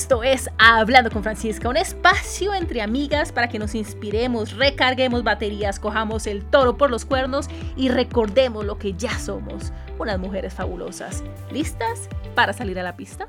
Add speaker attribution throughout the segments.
Speaker 1: Esto es Hablando con Francisca, un espacio entre amigas para que nos inspiremos, recarguemos baterías, cojamos el toro por los cuernos y recordemos lo que ya somos, unas mujeres fabulosas. ¿Listas para salir a la pista?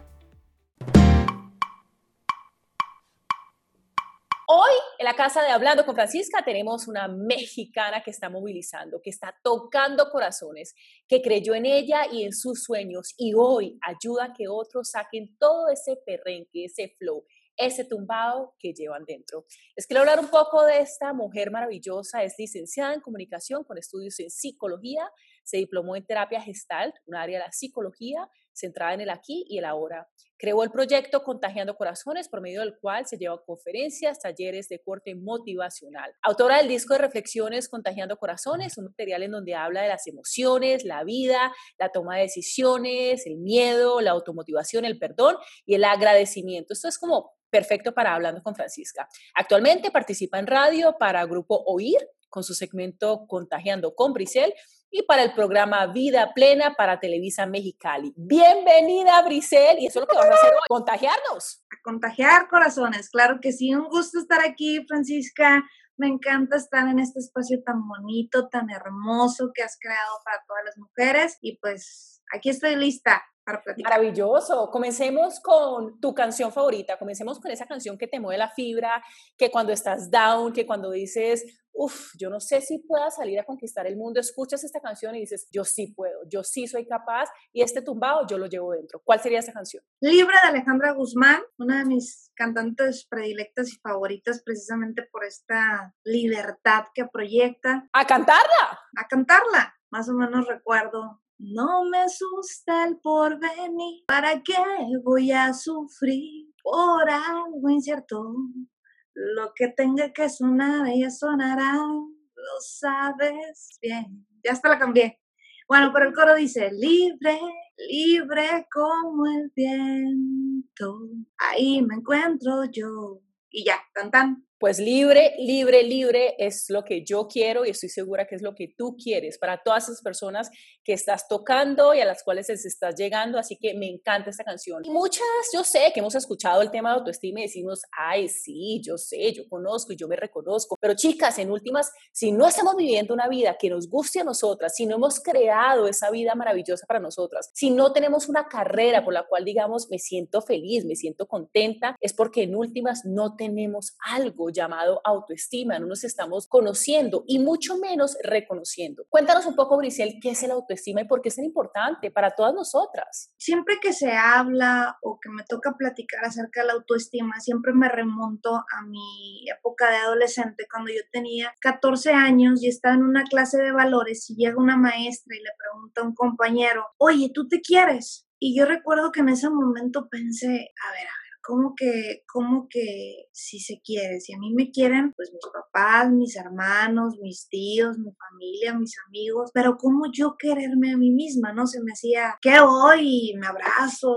Speaker 1: En la casa de Hablando con Francisca tenemos una mexicana que está movilizando, que está tocando corazones, que creyó en ella y en sus sueños y hoy ayuda a que otros saquen todo ese perrenque, ese flow, ese tumbado que llevan dentro. Les quiero hablar un poco de esta mujer maravillosa. Es licenciada en comunicación con estudios en psicología. Se diplomó en terapia gestalt, un área de la psicología centrada en el aquí y el ahora. Creó el proyecto Contagiando Corazones, por medio del cual se llevan conferencias, talleres de corte motivacional. Autora del disco de reflexiones Contagiando Corazones, un material en donde habla de las emociones, la vida, la toma de decisiones, el miedo, la automotivación, el perdón y el agradecimiento. Esto es como perfecto para Hablando con Francisca. Actualmente participa en radio para Grupo Oír con su segmento Contagiando con Brisel y para el programa Vida Plena para Televisa Mexicali. Bienvenida, Brisel, y eso es lo que vamos a hacer hoy, contagiarnos.
Speaker 2: A contagiar corazones, claro que sí, un gusto estar aquí, Francisca. Me encanta estar en este espacio tan bonito, tan hermoso que has creado para todas las mujeres y pues aquí estoy lista
Speaker 1: Maravilloso. Comencemos con tu canción favorita. Comencemos con esa canción que te mueve la fibra, que cuando estás down, que cuando dices, uff, yo no sé si pueda salir a conquistar el mundo, escuchas esta canción y dices, yo sí puedo, yo sí soy capaz y este tumbado yo lo llevo dentro. ¿Cuál sería esa canción?
Speaker 2: Libre de Alejandra Guzmán, una de mis cantantes predilectas y favoritas precisamente por esta libertad que proyecta.
Speaker 1: A cantarla.
Speaker 2: A cantarla. Más o menos recuerdo no me asusta el porvenir, ¿para qué voy a sufrir por algo incierto? Lo que tenga que sonar, ella sonará, lo sabes bien. Ya hasta la cambié. Bueno, pero el coro dice, libre, libre como el viento, ahí me encuentro yo. Y ya, tan tan.
Speaker 1: Pues libre, libre, libre es lo que yo quiero y estoy segura que es lo que tú quieres para todas esas personas que estás tocando y a las cuales les estás llegando. Así que me encanta esta canción. Y muchas, yo sé que hemos escuchado el tema de autoestima y decimos, ay, sí, yo sé, yo conozco y yo me reconozco. Pero chicas, en últimas, si no estamos viviendo una vida que nos guste a nosotras, si no hemos creado esa vida maravillosa para nosotras, si no tenemos una carrera por la cual digamos, me siento feliz, me siento contenta, es porque en últimas no tenemos algo llamado autoestima, no nos estamos conociendo y mucho menos reconociendo. Cuéntanos un poco, Grisel, qué es el autoestima y por qué es tan importante para todas nosotras.
Speaker 2: Siempre que se habla o que me toca platicar acerca de la autoestima, siempre me remonto a mi época de adolescente, cuando yo tenía 14 años y estaba en una clase de valores y llega una maestra y le pregunta a un compañero, oye, ¿tú te quieres? Y yo recuerdo que en ese momento pensé, a ver, a como que, como que si se quiere, si a mí me quieren, pues mis papás, mis hermanos, mis tíos, mi familia, mis amigos, pero cómo yo quererme a mí misma, ¿no? Se me hacía, ¿qué hoy? Me abrazo,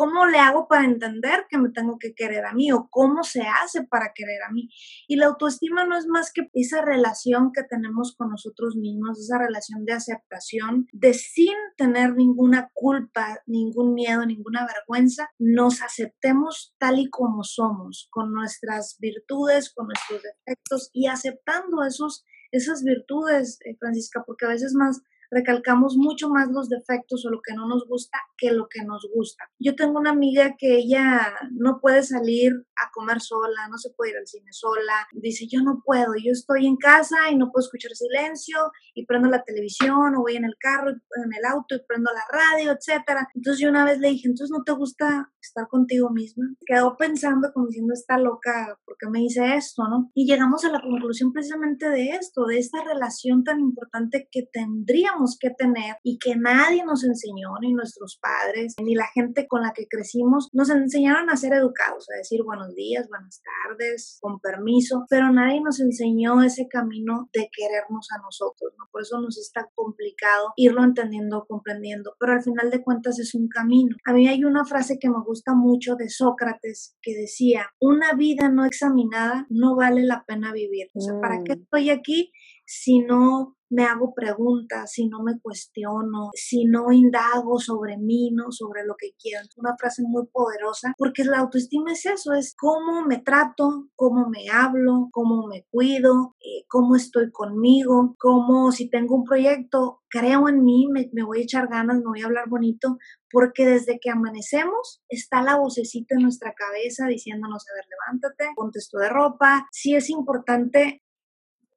Speaker 2: ¿cómo le hago para entender que me tengo que querer a mí o cómo se hace para querer a mí? Y la autoestima no es más que esa relación que tenemos con nosotros mismos, esa relación de aceptación, de sin tener ninguna culpa, ningún miedo, ninguna vergüenza, nos aceptemos tal y como somos, con nuestras virtudes, con nuestros defectos y aceptando esos, esas virtudes, eh, Francisca, porque a veces más recalcamos mucho más los defectos o lo que no nos gusta que lo que nos gusta. Yo tengo una amiga que ella no puede salir a comer sola, no se puede ir al cine sola. Dice, yo no puedo, yo estoy en casa y no puedo escuchar silencio y prendo la televisión o voy en el carro, en el auto y prendo la radio, etcétera. Entonces yo una vez le dije, entonces no te gusta estar contigo misma. Quedó pensando como diciendo, está loca, ¿por qué me dice esto, no? Y llegamos a la conclusión precisamente de esto, de esta relación tan importante que tendríamos que tener y que nadie nos enseñó, ni nuestros padres, ni la gente con la que crecimos, nos enseñaron a ser educados, a decir buenos días, buenas tardes, con permiso, pero nadie nos enseñó ese camino de querernos a nosotros, ¿no? Por eso nos está complicado irlo entendiendo, comprendiendo, pero al final de cuentas es un camino. A mí hay una frase que me gusta mucho de Sócrates que decía, una vida no examinada no vale la pena vivir. O sea, ¿para qué mm. estoy aquí si no me hago preguntas, si no me cuestiono, si no indago sobre mí, no sobre lo que quiero. Una frase muy poderosa porque la autoestima es eso, es cómo me trato, cómo me hablo, cómo me cuido, eh, cómo estoy conmigo, cómo si tengo un proyecto, creo en mí, me, me, voy a echar ganas, me voy a hablar bonito, porque desde que amanecemos está la vocecita en nuestra cabeza diciéndonos, a ver, levántate, ponte esto de ropa. Sí es importante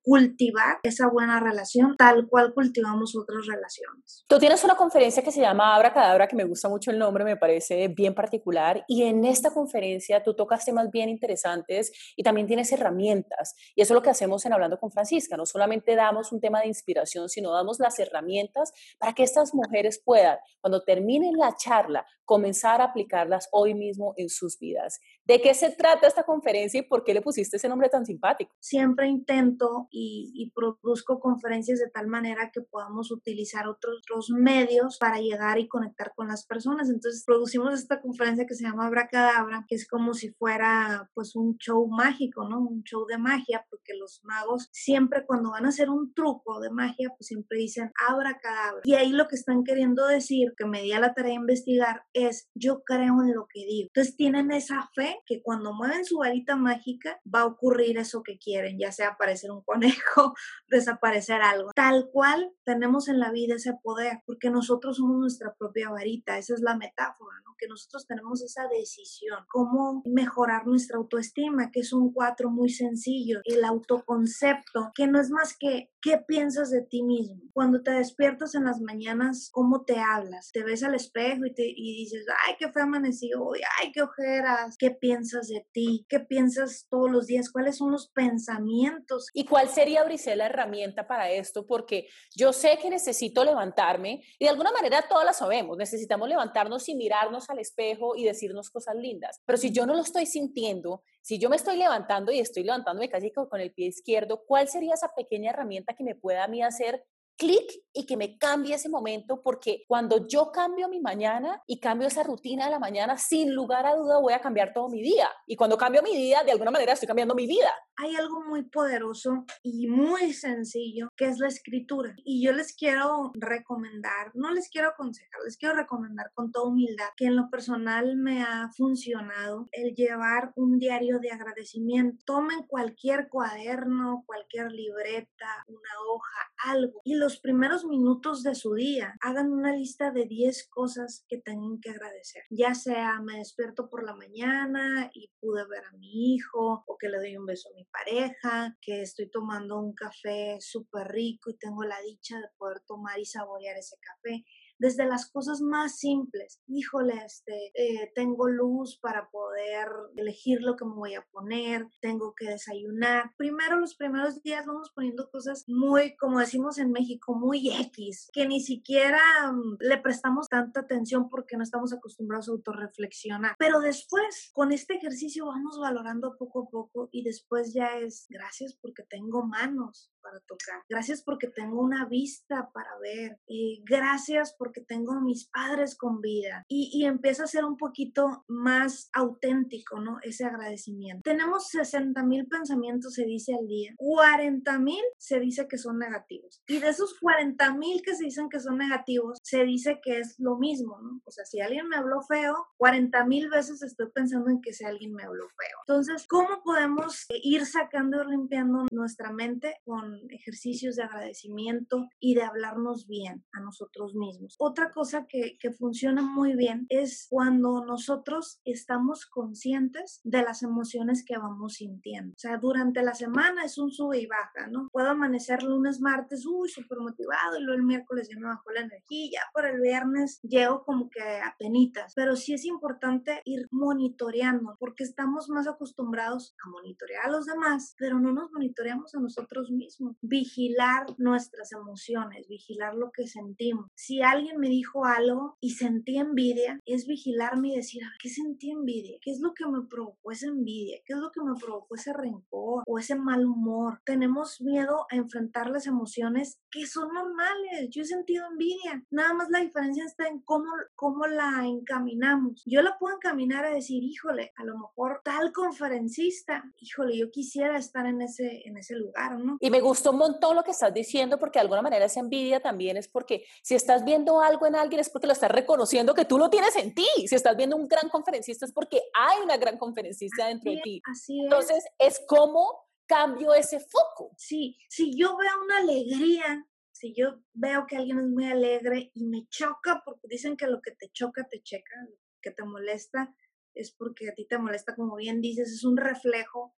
Speaker 2: cultivar esa buena relación tal cual cultivamos otras relaciones.
Speaker 1: Tú tienes una conferencia que se llama Abra Cadabra, que me gusta mucho el nombre, me parece bien particular, y en esta conferencia tú tocas temas bien interesantes y también tienes herramientas, y eso es lo que hacemos en Hablando con Francisca, no solamente damos un tema de inspiración, sino damos las herramientas para que estas mujeres puedan, cuando terminen la charla, comenzar a aplicarlas hoy mismo en sus vidas. ¿De qué se trata esta conferencia y por qué le pusiste ese nombre tan simpático?
Speaker 2: Siempre intento y, produzco conferencias de tal manera que podamos utilizar otros, otros, medios para llegar y conectar con las personas. Entonces producimos esta conferencia que se llama Abracadabra, que es como si fuera pues un show mágico, ¿no? Un show de magia, porque los magos siempre cuando van a hacer un truco de magia, pues siempre dicen Abracadabra. Y ahí lo que están queriendo decir, que me di a la tarea de investigar, es yo creo en lo que digo. Entonces tienen esa fe que cuando mueven su varita mágica va a ocurrir eso que quieren, ya sea aparecer un conejo, desaparecer algo. Tal cual tenemos en la vida ese poder, porque nosotros somos nuestra propia varita, esa es la metáfora, que nosotros tenemos esa decisión, cómo mejorar nuestra autoestima, que es un cuatro muy sencillo, el autoconcepto, que no es más que qué piensas de ti mismo. Cuando te despiertas en las mañanas, cómo te hablas, te ves al espejo y, te, y dices, ay, qué fue amanecido hoy, ay, qué ojeras, qué piensas de ti, qué piensas todos los días, cuáles son los pensamientos.
Speaker 1: ¿Y cuál sería, Brice, la herramienta para esto? Porque yo sé que necesito levantarme y de alguna manera todas la sabemos, necesitamos levantarnos y mirarnos al espejo y decirnos cosas lindas. Pero si yo no lo estoy sintiendo, si yo me estoy levantando y estoy levantándome casi con el pie izquierdo, ¿cuál sería esa pequeña herramienta que me pueda a mí hacer clic y que me cambie ese momento, porque cuando yo cambio mi mañana y cambio esa rutina de la mañana, sin lugar a duda voy a cambiar todo mi día. Y cuando cambio mi día, de alguna manera estoy cambiando mi vida.
Speaker 2: Hay algo muy poderoso y muy sencillo que es la escritura. Y yo les quiero recomendar, no les quiero aconsejar, les quiero recomendar con toda humildad que en lo personal me ha funcionado el llevar un diario de agradecimiento. Tomen cualquier cuaderno, cualquier libreta, una hoja, algo y los primeros minutos de su día hagan una lista de 10 cosas que tengan que agradecer. Ya sea me despierto por la mañana y pude ver a mi hijo o que le doy un beso a mi pareja, que estoy tomando un café súper rico y tengo la dicha de poder tomar y saborear ese café desde las cosas más simples. Híjole, este, eh, tengo luz para poder elegir lo que me voy a poner, tengo que desayunar. Primero, los primeros días vamos poniendo cosas muy, como decimos en México, muy X, que ni siquiera mm, le prestamos tanta atención porque no estamos acostumbrados a autorreflexionar. Pero después, con este ejercicio vamos valorando poco a poco y después ya es gracias porque tengo manos para tocar, gracias porque tengo una vista para ver, y gracias porque tengo a mis padres con vida y, y empieza a ser un poquito más auténtico, ¿no? Ese agradecimiento. Tenemos 60 mil pensamientos, se dice al día, 40 mil se dice que son negativos y de esos 40 mil que se dicen que son negativos, se dice que es lo mismo, ¿no? O sea, si alguien me habló feo, 40 mil veces estoy pensando en que si alguien me habló feo. Entonces, ¿cómo podemos ir sacando y limpiando nuestra mente con ejercicios de agradecimiento y de hablarnos bien a nosotros mismos? Otra cosa que, funciona muy bien es cuando nosotros estamos conscientes de las emociones que vamos sintiendo. O sea, durante la semana es un sube y baja, ¿no? Puedo amanecer lunes, martes, uy, súper motivado, y luego el miércoles ya me bajó la energía, ya por el viernes llego como que a penitas. Pero sí es importante ir monitoreando, porque estamos más acostumbrados a monitorear a los demás, pero no nos monitoreamos a nosotros mismos. Vigilar nuestras emociones, vigilar lo que sentimos. Si alguien alguien me dijo algo y sentí envidia, es vigilarme y decir, ¿qué sentí envidia? ¿Qué es lo que me provocó esa envidia? ¿Qué es lo que me provocó ese rencor o ese mal humor? Tenemos miedo a enfrentar las emociones que son normales. Yo he sentido envidia. Nada más la diferencia está en cómo, cómo la encaminamos. Yo la puedo encaminar a decir, híjole, a lo mejor tal conferencista, híjole, yo quisiera estar en ese, en ese lugar, ¿no?
Speaker 1: Y me gustó un montón lo que estás diciendo porque de alguna manera esa envidia también es porque si estás viendo algo en alguien es porque lo estás reconociendo que tú lo tienes en ti. Si estás viendo un gran conferencista es porque hay una gran conferencista dentro de ti.
Speaker 2: Así es.
Speaker 1: Entonces, es como cambio ese foco.
Speaker 2: Sí, si yo veo una alegría, si yo veo que alguien es muy alegre y me choca, porque dicen que lo que te choca, te checa, lo que te molesta, es porque a ti te molesta, como bien dices, es un reflejo.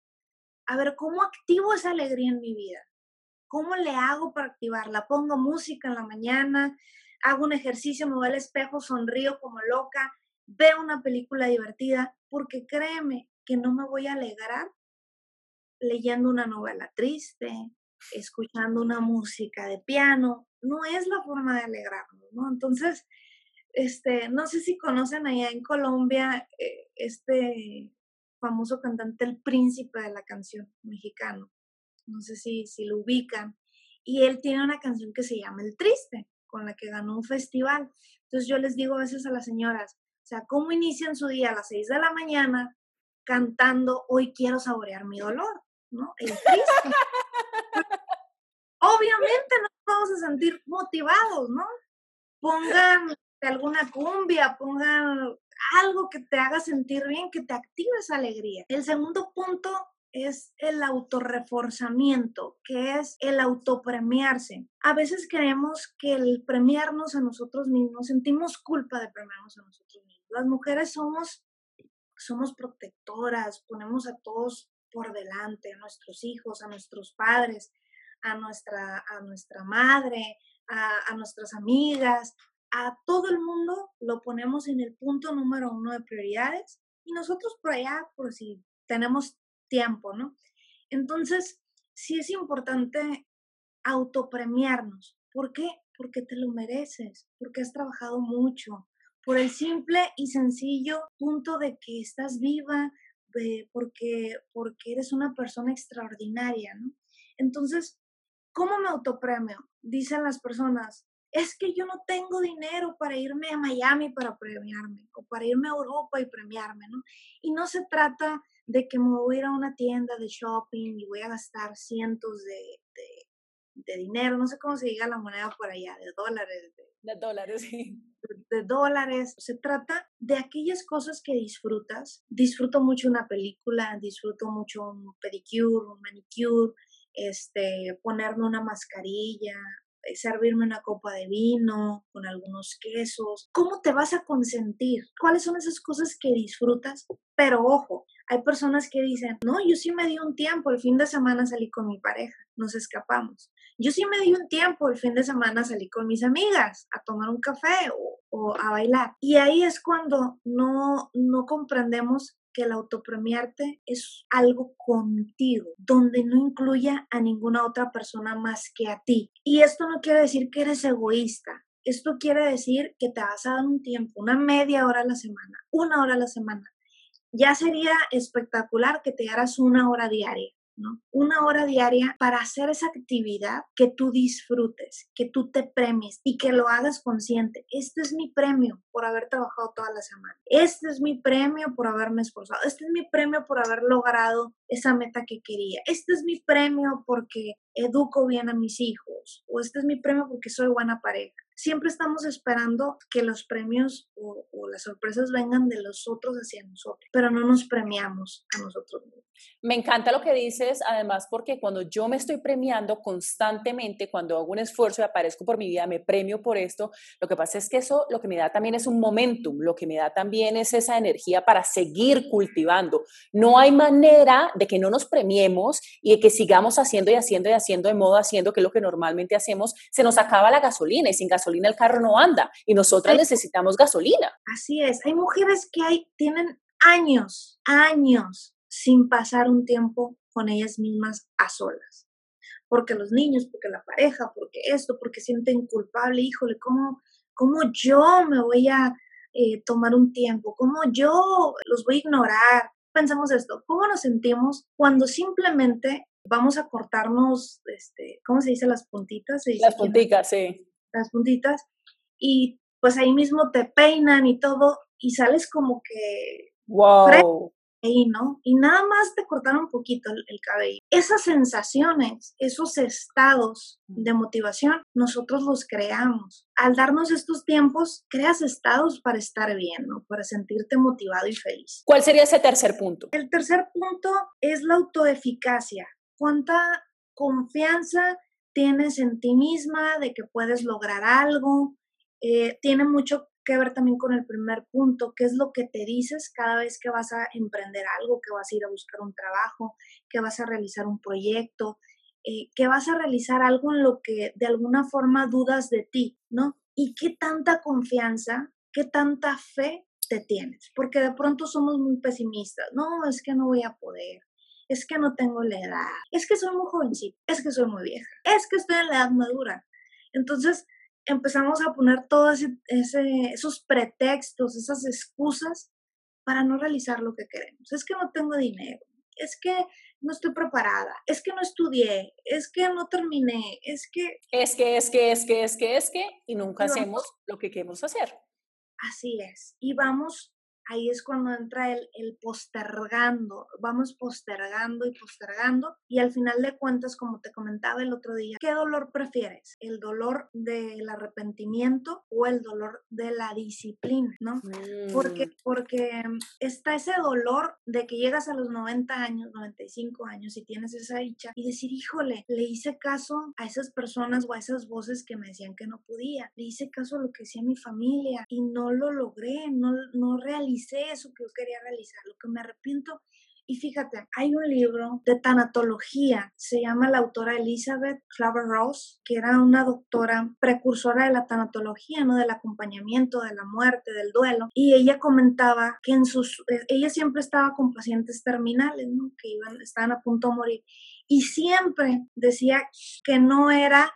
Speaker 2: A ver, ¿cómo activo esa alegría en mi vida? ¿Cómo le hago para activarla? Pongo música en la mañana, hago un ejercicio, me voy al espejo, sonrío como loca, veo una película divertida, porque créeme que no me voy a alegrar leyendo una novela triste, escuchando una música de piano, no es la forma de alegrarnos, ¿no? Entonces, este, no sé si conocen allá en Colombia eh, este famoso cantante, el príncipe de la canción mexicano, no sé si, si lo ubican, y él tiene una canción que se llama El Triste, con la que ganó un festival. Entonces yo les digo a veces a las señoras, o sea, ¿cómo inician su día a las 6 de la mañana cantando Hoy quiero saborear mi dolor? ¿No? El triste. Obviamente nos vamos a sentir motivados, ¿no? Pongan alguna cumbia, pongan algo que te haga sentir bien, que te active esa alegría. El segundo punto es el autorreforzamiento, que es el autopremiarse. A veces creemos que el premiarnos a nosotros mismos, sentimos culpa de premiarnos a nosotros mismos. Las mujeres somos, somos protectoras, ponemos a todos por delante, a nuestros hijos, a nuestros padres, a nuestra, a nuestra madre, a, a nuestras amigas, a todo el mundo lo ponemos en el punto número uno de prioridades y nosotros por allá, por si tenemos tiempo, ¿no? Entonces, sí es importante autopremiarnos. ¿Por qué? Porque te lo mereces, porque has trabajado mucho, por el simple y sencillo punto de que estás viva, porque, porque eres una persona extraordinaria, ¿no? Entonces, ¿cómo me autopremio? Dicen las personas, es que yo no tengo dinero para irme a Miami para premiarme o para irme a Europa y premiarme, ¿no? Y no se trata de que me voy a ir a una tienda de shopping y voy a gastar cientos de, de, dinero, no sé cómo se diga la moneda por allá, de dólares.
Speaker 1: De, dólares, sí.
Speaker 2: De, dólares. Se trata de aquellas cosas que disfrutas. Disfruto mucho una película, disfruto mucho un pedicure, un manicure, este, ponerme una mascarilla, servirme una copa de vino con algunos quesos. ¿Cómo te vas a consentir? ¿Cuáles son esas cosas que disfrutas? Pero ojo, hay personas que dicen, no, yo sí me di un tiempo, el fin de semana salí con mi pareja, nos escapamos. Yo sí me di un tiempo, el fin de semana salí con mis amigas a tomar un café o, o a bailar. Y ahí es cuando no, no comprendemos que el autopremiarte es algo contigo, donde no incluya a ninguna otra persona más que a ti. Y esto no quiere decir que eres egoísta. Esto quiere decir que te vas a dar un tiempo, una media hora a la semana, una hora a la semana. Ya sería espectacular que te hagas una hora diaria una hora diaria para hacer esa actividad que tú disfrutes, que tú te premies y que lo hagas consciente. Este es mi premio por haber trabajado toda la semana. Este es mi premio por haberme esforzado. Este es mi premio por haber logrado esa meta que quería. Este es mi premio porque educo bien a mis hijos. O este es mi premio porque soy buena pareja siempre estamos esperando que los premios o, las sorpresas vengan de los otros hacia nosotros, pero no nos premiamos a nosotros mismos.
Speaker 1: Me encanta lo que dices, además, porque cuando yo me estoy premiando constantemente, cuando hago un esfuerzo y aparezco por mi vida, me premio por esto, lo que pasa es que eso lo que me da también es un momentum, lo que me da también es esa energía para seguir cultivando. No hay manera de que no nos premiemos y de que sigamos haciendo y haciendo y haciendo de modo haciendo que lo que normalmente hacemos, se nos acaba la gasolina y sin gasolina gasolina el carro no anda y nosotras necesitamos gasolina.
Speaker 2: Así es, hay mujeres que hay, tienen años, años sin pasar un tiempo con ellas mismas a solas. Porque los niños, porque la pareja, porque esto, porque sienten culpable, híjole, ¿cómo, ¿Cómo yo me voy a eh, tomar un tiempo? ¿Cómo yo los voy a ignorar? Pensamos esto, ¿cómo nos sentimos cuando simplemente vamos a cortarnos, este, ¿cómo se dice? Las puntitas.
Speaker 1: las puntitas, sí.
Speaker 2: Las puntitas. Y pues ahí mismo te peinan y todo y sales como que...
Speaker 1: ¡Wow!
Speaker 2: Ahí, ¿no? Y nada más te cortaron un poquito el, el, cabello. Esas sensaciones, esos estados de motivación, nosotros los creamos. Al darnos estos tiempos, creas estados para estar bien, ¿no? Para sentirte motivado y feliz.
Speaker 1: ¿Cuál sería ese tercer punto?
Speaker 2: El tercer punto es la autoeficacia cuánta confianza tienes en ti misma de que puedes lograr algo. Eh, tiene mucho que ver también con el primer punto, qué es lo que te dices cada vez que vas a emprender algo, que vas a ir a buscar un trabajo, que vas a realizar un proyecto, eh, que vas a realizar algo en lo que de alguna forma dudas de ti, ¿no? Y qué tanta confianza, qué tanta fe te tienes, porque de pronto somos muy pesimistas, no, es que no voy a poder, es que no tengo la edad, es que soy muy jovencita, es que soy muy vieja, es que estoy en la edad madura. Entonces empezamos a poner todos esos pretextos, esas excusas para no realizar lo que queremos. Es que no tengo dinero, es que no estoy preparada, es que no estudié, es que no terminé, es que...
Speaker 1: Es que, es que, es que, es que, es que, y nunca hacemos lo que queremos hacer.
Speaker 2: Así es, y vamos ahí es cuando entra el, el, postergando, vamos postergando y postergando y al final de cuentas, como te comentaba el otro día, ¿qué dolor prefieres? ¿El dolor del arrepentimiento o el dolor de la disciplina? ¿No? Porque, mm. porque está ese dolor de que llegas a los 90 años, 95 años y tienes esa dicha y decir, híjole, le hice caso a esas personas o a esas voces que me decían que no podía, le hice caso a lo que decía mi familia y no lo logré, no, no realicé hice eso que yo quería realizar. Lo que me arrepiento y fíjate, hay un libro de tanatología, se llama la autora Elizabeth Claver Ross, que era una doctora precursora de la tanatología, ¿no? Del acompañamiento, de la muerte, del duelo. Y ella comentaba que en sus, eh, ella siempre estaba con pacientes terminales, ¿no? Que iban, estaban a punto de morir y siempre decía que no era,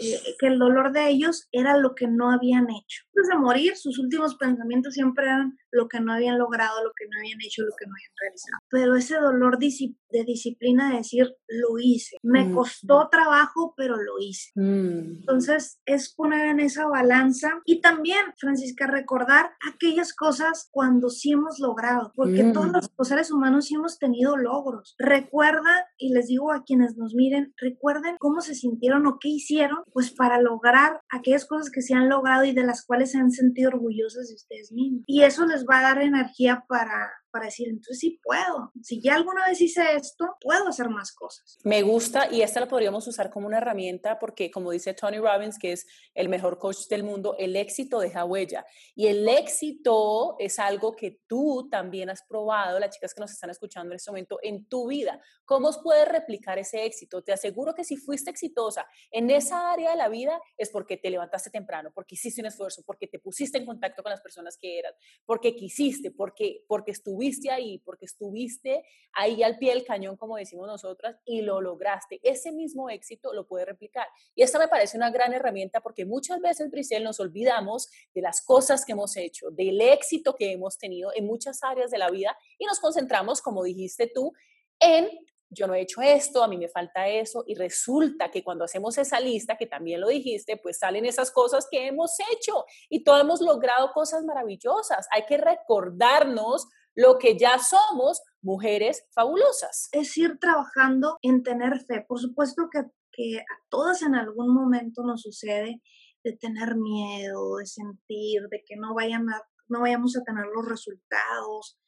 Speaker 2: eh, que el dolor de ellos era lo que no habían hecho. Antes de morir, sus últimos pensamientos siempre eran lo que no habían logrado, lo que no habían hecho, lo que no habían realizado. Pero ese dolor de disciplina de decir, lo hice. Me costó trabajo, pero lo hice. Mm. Entonces, es poner en esa balanza y también, Francisca, recordar aquellas cosas cuando sí hemos logrado, porque todos mm. los seres humanos sí hemos tenido logros. Recuerda, y les digo a quienes nos miren, recuerden cómo se sintieron o qué hicieron, pues para lograr aquellas cosas que se han logrado y de las cuales se han sentido orgullosos de ustedes mismos. Y eso les va a dar energía para para decir, entonces sí puedo. Si ya alguna vez hice esto, puedo hacer más cosas.
Speaker 1: Me gusta y esta la podríamos usar como una herramienta porque, como dice Tony Robbins, que es el mejor coach del mundo, el éxito deja huella. Y el éxito es algo que tú también has probado, las chicas que nos están escuchando en este momento, en tu vida. ¿Cómo puedes replicar ese éxito? Te aseguro que si fuiste exitosa en esa área de la vida es porque te levantaste temprano, porque hiciste un esfuerzo, porque te pusiste en contacto con las personas que eras, porque quisiste, porque, porque estuviste estuviste ahí, porque estuviste ahí al pie del cañón, como decimos nosotras, y lo lograste. Ese mismo éxito lo puede replicar. Y esta me parece una gran herramienta porque muchas veces, Brisel, nos olvidamos de las cosas que hemos hecho, del éxito que hemos tenido en muchas áreas de la vida y nos concentramos, como dijiste tú, en yo no he hecho esto, a mí me falta eso, y resulta que cuando hacemos esa lista, que también lo dijiste, pues salen esas cosas que hemos hecho y todos hemos logrado cosas maravillosas. Hay que recordarnos lo que ya somos, mujeres fabulosas.
Speaker 2: Es ir trabajando en tener fe. Por supuesto que, que a todas en algún momento nos sucede de tener miedo, de sentir, de que no, vayamos a tener los resultados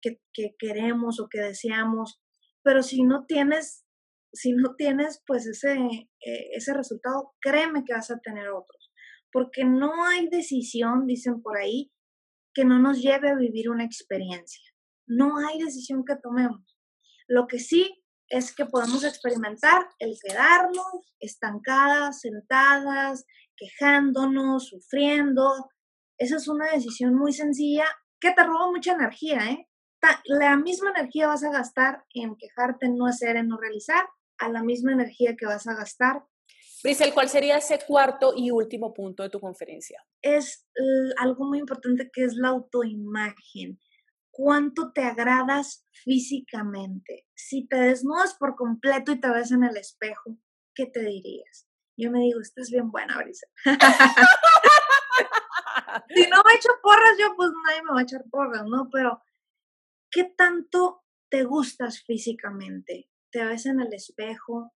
Speaker 2: que, que queremos o que deseamos pero si no tienes, si no tienes pues ese, eh, ese resultado, créeme que vas a tener otros, porque no hay decisión, dicen por ahí, que no nos lleve a vivir una experiencia. No hay decisión que tomemos. Lo que sí es que podemos experimentar el quedarnos estancadas, sentadas, quejándonos, sufriendo. Esa es una decisión muy sencilla que te roba mucha energía, ¿eh? la misma energía vas a gastar en quejarte, en no hacer, en no realizar, a la misma energía que vas a gastar
Speaker 1: Brisel, ¿cuál sería ese cuarto y último punto de tu conferencia?
Speaker 2: Es algo muy importante que es la autoimagen. ¿Cuánto te agradas físicamente? Si te desnudas por completo y te ves en el espejo, ¿qué te dirías? Yo me digo, estás bien buena, Brisel. si no me echo porras, yo pues nadie me va a echar porras, ¿no? Pero, ¿qué tanto te gustas físicamente? ¿Te ves en el espejo?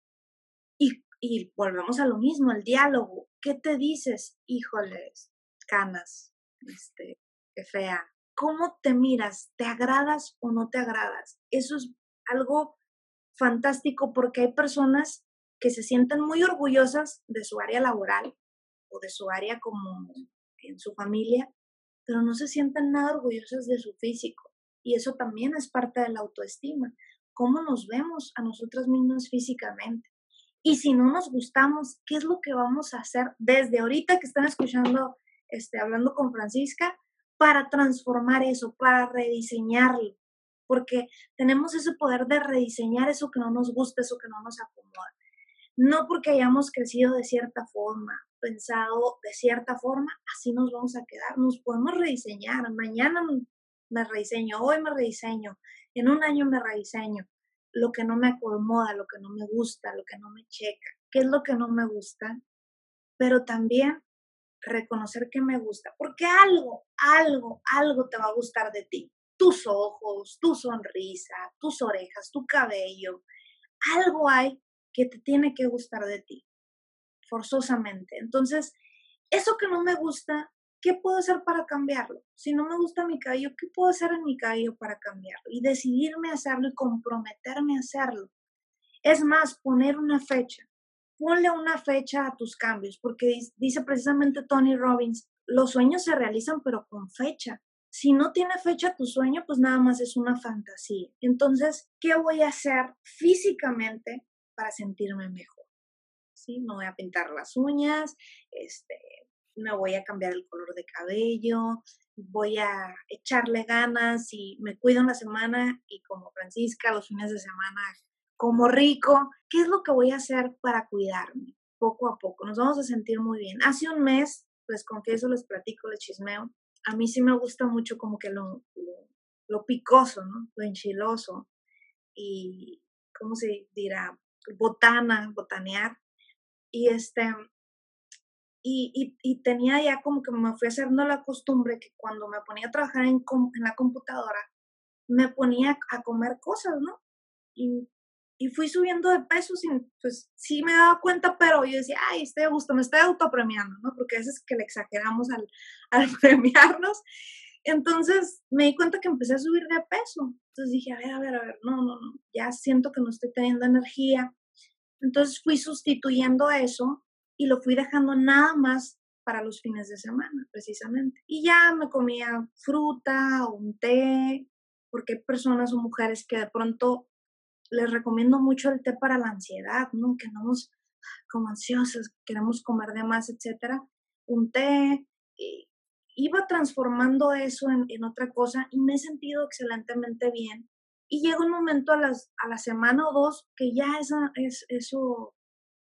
Speaker 2: Y, y volvemos a lo mismo, el diálogo. ¿Qué te dices? Híjoles, canas, este, qué fea. ¿Cómo te miras? ¿Te agradas o no te agradas? Eso es algo fantástico porque hay personas que se sienten muy orgullosas de su área laboral o de su área como en su familia, pero no se sienten nada orgullosas de su físico. Y eso también es parte de la autoestima. ¿Cómo nos vemos a nosotras mismas físicamente? Y si no nos gustamos, ¿qué es lo que vamos a hacer desde ahorita que están escuchando, este, hablando con Francisca, para transformar eso, para rediseñarlo? Porque tenemos ese poder de rediseñar eso que no nos gusta, eso que no nos acomoda. No porque hayamos crecido de cierta forma, pensado de cierta forma, así nos vamos a quedar, nos podemos rediseñar, mañana me rediseño, hoy me rediseño, en un año me rediseño, lo que no me acomoda, lo que no me gusta, lo que no me checa, qué es lo que no me gusta, pero también reconocer que me gusta, porque algo, algo, algo te va a gustar de ti, tus ojos, tu sonrisa, tus orejas, tu cabello, algo hay que te tiene que gustar de ti forzosamente. Entonces, eso que no me gusta, ¿qué puedo hacer para cambiarlo? Si no me gusta mi cabello, ¿qué puedo hacer en mi cabello para cambiarlo? Y decidirme a hacerlo y comprometerme a hacerlo. Es más, poner una fecha. Ponle una fecha a tus cambios, porque dice precisamente Tony Robbins, los sueños se realizan pero con fecha. Si no tiene fecha tu sueño, pues nada más es una fantasía. Entonces, ¿qué voy a hacer físicamente para sentirme mejor? ¿sí? Me voy a pintar las uñas, este, me voy a cambiar el color de cabello, voy a echarle ganas y me cuido en la semana y como Francisca los fines de semana como rico, ¿qué es lo que voy a hacer para cuidarme? Poco a poco, nos vamos a sentir muy bien. Hace un mes, pues confieso, les platico, les chismeo, a mí sí me gusta mucho como que lo, picoso. Lo enchiloso y, ¿cómo se dirá? Botana, botanear. Y este, y, y, tenía ya como que me fui haciendo la costumbre que cuando me ponía a trabajar en, en la computadora, me ponía a comer cosas, ¿no? Y, y fui subiendo de peso sin, pues sí me daba cuenta, pero yo decía, ay, estoy a gusto, me estoy autopremiando, ¿no? Porque a veces que le exageramos al, al premiarnos. Entonces me di cuenta que empecé a subir de peso. Entonces dije, a ver, a ver, a ver, no, no, no, ya siento que no estoy teniendo energía. Entonces fui sustituyendo eso y lo fui dejando nada más para los fines de semana, precisamente. Y ya me comía fruta o un té, porque hay personas o mujeres que de pronto les recomiendo mucho el té para la ansiedad, ¿no? Que andamos como ansiosas, queremos comer de más, etcétera. Un té, iba transformando eso en, en, otra cosa y me he sentido excelentemente bien y llega un momento a, las, a la semana o dos que ya esa, es, eso,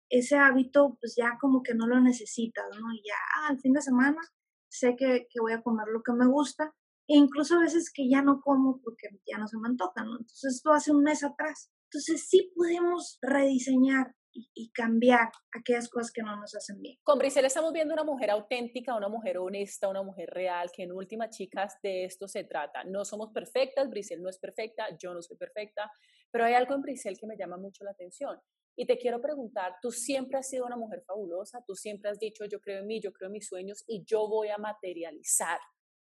Speaker 2: ese hábito, pues ya como que no lo necesitas, ¿no? Ya ah, al fin de semana sé que, que, voy a comer lo que me gusta. E incluso a veces que ya no como porque ya no se me antoja, ¿no? Entonces esto hace un mes atrás. Entonces sí podemos rediseñar y, cambiar aquellas cosas que no nos hacen bien.
Speaker 1: Con Brisel estamos viendo una mujer auténtica, una mujer honesta, una mujer real, que en última, chicas, de esto se trata. No somos perfectas, Brisel no es perfecta, yo no soy perfecta, pero hay algo en Brisel que me llama mucho la atención. Y te quiero preguntar, tú siempre has sido una mujer fabulosa, tú siempre has dicho, yo creo en mí, yo creo en mis sueños y yo voy a materializar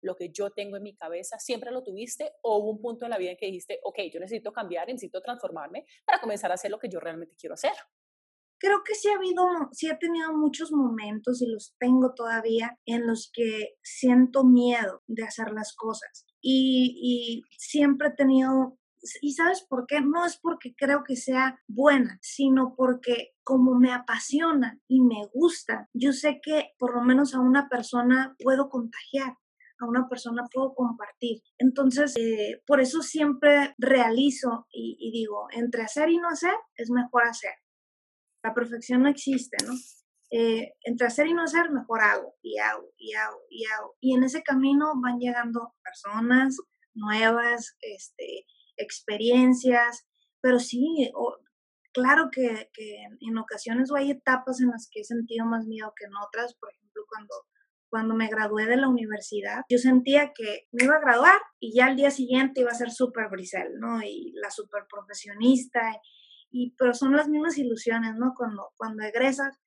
Speaker 1: lo que yo tengo en mi cabeza, ¿siempre lo tuviste o hubo un punto en la vida en que dijiste, ok, yo necesito cambiar, necesito transformarme para comenzar a hacer lo que yo realmente quiero hacer?
Speaker 2: creo que sí ha habido, sí he tenido muchos momentos y los tengo todavía en los que siento miedo de hacer las cosas. Y, y siempre he tenido ¿Y sabes por qué? No es porque creo que sea buena, sino porque como me apasiona y me gusta, yo sé que por lo menos a una persona puedo contagiar, a una persona puedo compartir. Entonces, eh, por eso siempre realizo y, y digo, entre hacer y no hacer, es mejor hacer. La perfección no existe, ¿no? Eh, entre hacer y no hacer, mejor hago y hago y hago y hago. Y en ese camino van llegando personas nuevas, este, experiencias, pero sí, claro que, que, en ocasiones hay etapas en las que he sentido más miedo que en otras, por ejemplo, cuando, cuando me gradué de la universidad, yo sentía que me iba a graduar y ya al día siguiente iba a ser súper brisel, ¿no? Y la súper profesionista, y, pero son las mismas ilusiones, ¿no? Cuando, cuando egresas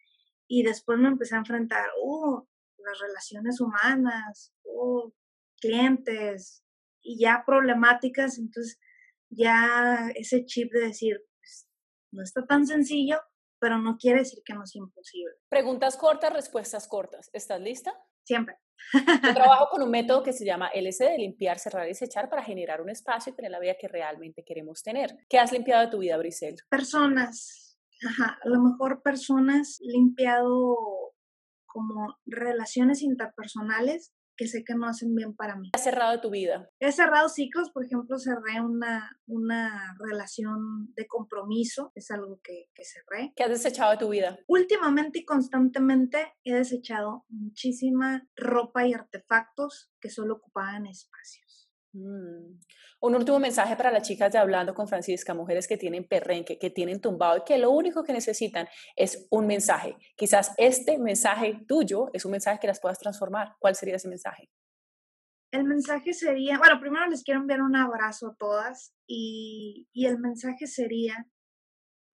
Speaker 2: y después me empecé a enfrentar, uh, las relaciones humanas, uh, clientes, y ya problemáticas, entonces ya ese chip de decir, pues, no está tan sencillo, pero no quiere decir que no es imposible.
Speaker 1: Preguntas cortas, respuestas cortas. ¿Estás lista?
Speaker 2: Siempre.
Speaker 1: Yo trabajo con un método que se llama LSD, limpiar, cerrar y desechar para generar un espacio y tener la vida que realmente queremos tener. ¿Qué has limpiado de tu vida, Brisel?
Speaker 2: Personas. Ajá, a lo mejor personas limpiado como relaciones interpersonales que sé que no hacen bien para mí.
Speaker 1: ¿Has cerrado tu vida?
Speaker 2: He cerrado ciclos, por ejemplo, cerré una, una relación de compromiso, es algo que, que cerré.
Speaker 1: ¿Qué has desechado de tu vida?
Speaker 2: Últimamente y constantemente he desechado muchísima ropa y artefactos que solo ocupaban espacios.
Speaker 1: Mm. Un último mensaje para las chicas de Hablando con Francisca, mujeres que tienen perrenque, que tienen tumbado y que lo único que necesitan es un mensaje. Quizás este mensaje tuyo es un mensaje que las puedas transformar. ¿Cuál sería ese mensaje?
Speaker 2: El mensaje sería, bueno, primero les quiero enviar un abrazo a todas y, el mensaje sería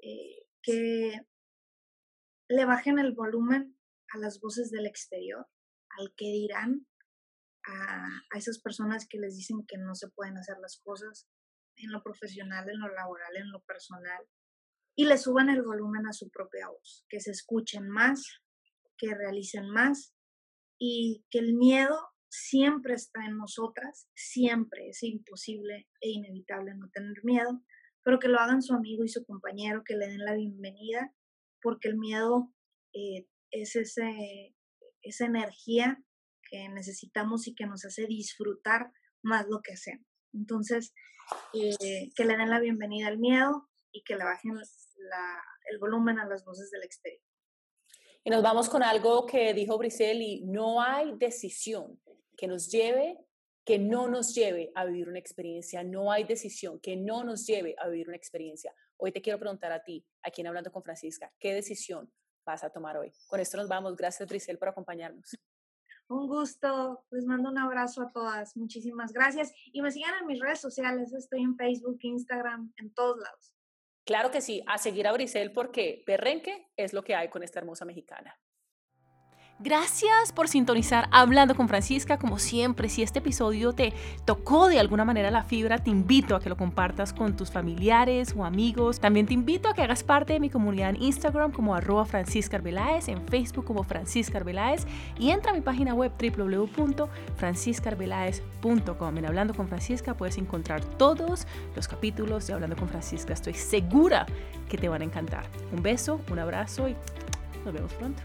Speaker 2: eh, que le bajen el volumen a las voces del exterior, al que dirán, a, esas personas que les dicen que no se pueden hacer las cosas en lo profesional, en lo laboral, en lo personal, y le suban el volumen a su propia voz, que se escuchen más, que realicen más y que el miedo siempre está en nosotras, siempre es imposible e inevitable no tener miedo, pero que lo hagan su amigo y su compañero, que le den la bienvenida, porque el miedo eh, es ese, esa energía que necesitamos y que nos hace disfrutar más lo que hacemos. Entonces, eh, que le den la bienvenida al miedo y que le bajen el volumen a las voces del exterior.
Speaker 1: Y nos vamos con algo que dijo Briselli, no hay decisión que nos lleve, que no nos lleve a vivir una experiencia, no hay decisión que no nos lleve a vivir una experiencia. Hoy te quiero preguntar a ti, aquí en Hablando con Francisca, ¿qué decisión vas a tomar hoy? Con esto nos vamos. Gracias, Brisel, por acompañarnos.
Speaker 2: Un gusto, les mando un abrazo a todas. Muchísimas gracias. Y me sigan en mis redes sociales, estoy en Facebook, Instagram, en todos lados.
Speaker 1: Claro que sí, a seguir a Brisel porque perrenque es lo que hay con esta hermosa mexicana. Gracias por sintonizar Hablando con Francisca. Como siempre, si este episodio te tocó de alguna manera la fibra, te invito a que lo compartas con tus familiares o amigos. También te invito a que hagas parte de mi comunidad en Instagram como arroba Francisca Arbeláez, en Facebook como Francisca Arbeláez y entra a mi página web www.franciscaarbeláez.com. En Hablando con Francisca puedes encontrar todos los capítulos de Hablando con Francisca. Estoy segura que te van a encantar. Un beso, un abrazo y nos vemos pronto.